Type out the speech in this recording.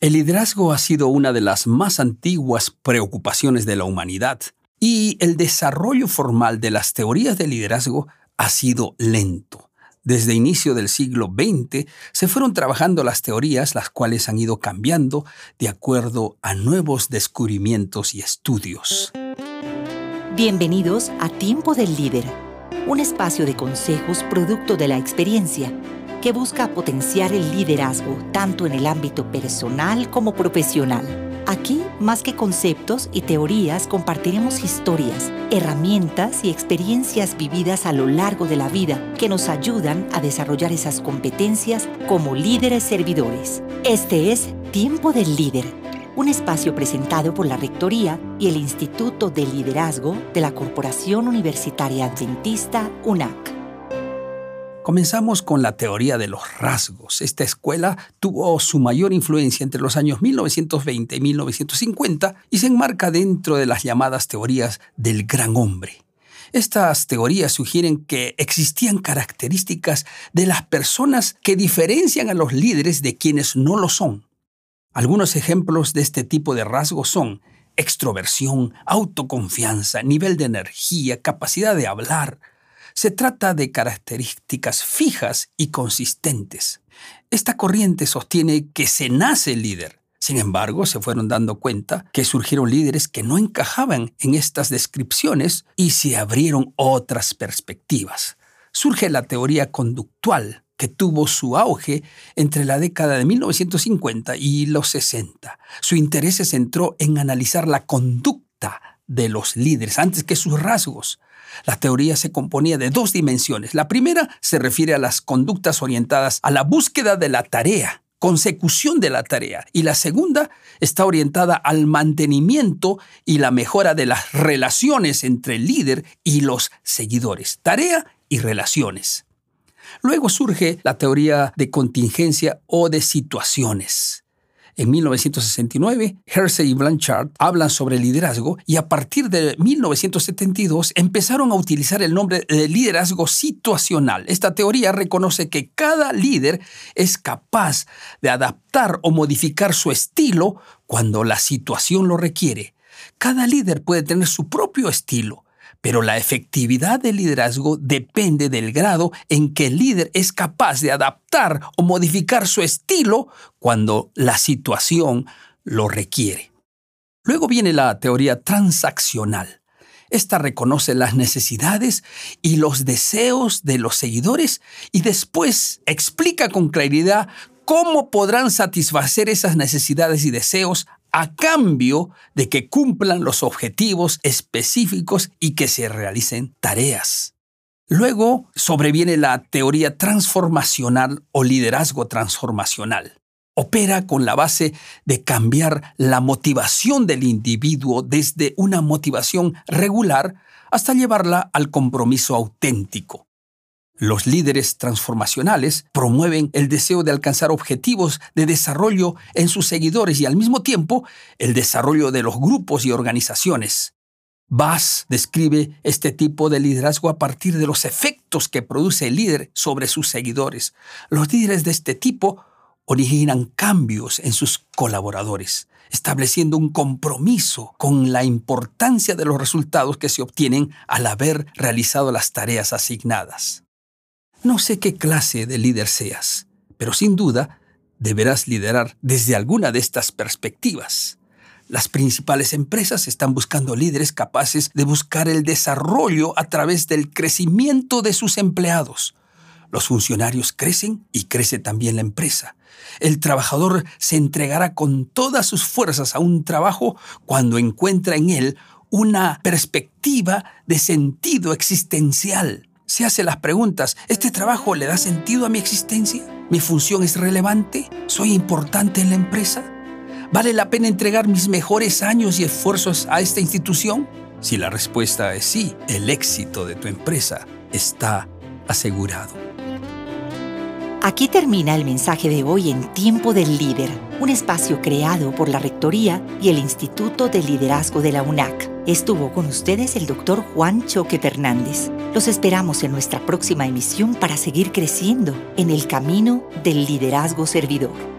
El liderazgo ha sido una de las más antiguas preocupaciones de la humanidad y el desarrollo formal de las teorías de liderazgo ha sido lento. Desde inicio del siglo XX se fueron trabajando las teorías, las cuales han ido cambiando de acuerdo a nuevos descubrimientos y estudios. Bienvenidos a Tiempo del Líder, un espacio de consejos producto de la experiencia que busca potenciar el liderazgo tanto en el ámbito personal como profesional. Aquí, más que conceptos y teorías, compartiremos historias, herramientas y experiencias vividas a lo largo de la vida que nos ayudan a desarrollar esas competencias como líderes servidores. Este es Tiempo del Líder, un espacio presentado por la Rectoría y el Instituto de Liderazgo de la Corporación Universitaria Adventista UNAC. Comenzamos con la teoría de los rasgos. Esta escuela tuvo su mayor influencia entre los años 1920 y 1950 y se enmarca dentro de las llamadas teorías del gran hombre. Estas teorías sugieren que existían características de las personas que diferencian a los líderes de quienes no lo son. Algunos ejemplos de este tipo de rasgos son extroversión, autoconfianza, nivel de energía, capacidad de hablar, se trata de características fijas y consistentes. Esta corriente sostiene que se nace líder. Sin embargo, se fueron dando cuenta que surgieron líderes que no encajaban en estas descripciones y se abrieron otras perspectivas. Surge la teoría conductual, que tuvo su auge entre la década de 1950 y los 60. Su interés se centró en analizar la conducta de los líderes antes que sus rasgos. La teoría se componía de dos dimensiones. La primera se refiere a las conductas orientadas a la búsqueda de la tarea, consecución de la tarea. Y la segunda está orientada al mantenimiento y la mejora de las relaciones entre el líder y los seguidores. Tarea y relaciones. Luego surge la teoría de contingencia o de situaciones. En 1969, Hersey y Blanchard hablan sobre liderazgo y a partir de 1972 empezaron a utilizar el nombre de liderazgo situacional. Esta teoría reconoce que cada líder es capaz de adaptar o modificar su estilo cuando la situación lo requiere. Cada líder puede tener su propio estilo, pero la efectividad del liderazgo depende del grado en que el líder es capaz de adaptar o modificar su estilo cuando la situación lo requiere. Luego viene la teoría transaccional. Esta reconoce las necesidades y los deseos de los seguidores y después explica con claridad cómo podrán satisfacer esas necesidades y deseos a cambio de que cumplan los objetivos específicos y que se realicen tareas. Luego sobreviene la teoría transformacional o liderazgo transformacional. Opera con la base de cambiar la motivación del individuo desde una motivación regular hasta llevarla al compromiso auténtico. Los líderes transformacionales promueven el deseo de alcanzar objetivos de desarrollo en sus seguidores y al mismo tiempo el desarrollo de los grupos y organizaciones. Bass describe este tipo de liderazgo a partir de los efectos que produce el líder sobre sus seguidores. Los líderes de este tipo originan cambios en sus colaboradores, estableciendo un compromiso con la importancia de los resultados que se obtienen al haber realizado las tareas asignadas. No sé qué clase de líder seas, pero sin duda deberás liderar desde alguna de estas perspectivas. Las principales empresas están buscando líderes capaces de buscar el desarrollo a través del crecimiento de sus empleados. Los funcionarios crecen y crece también la empresa. El trabajador se entregará con todas sus fuerzas a un trabajo cuando encuentra en él una perspectiva de sentido existencial se hace las preguntas, ¿este trabajo le da sentido a mi existencia? ¿Mi función es relevante? ¿Soy importante en la empresa? ¿Vale la pena entregar mis mejores años y esfuerzos a esta institución? Si la respuesta es sí, el éxito de tu empresa está asegurado. Aquí termina el mensaje de hoy en Tiempo del Líder, un espacio creado por la Rectoría y el Instituto de Liderazgo de la UNAC. Estuvo con ustedes el doctor Juan Choque Fernández. Los esperamos en nuestra próxima emisión para seguir creciendo en el camino del liderazgo servidor.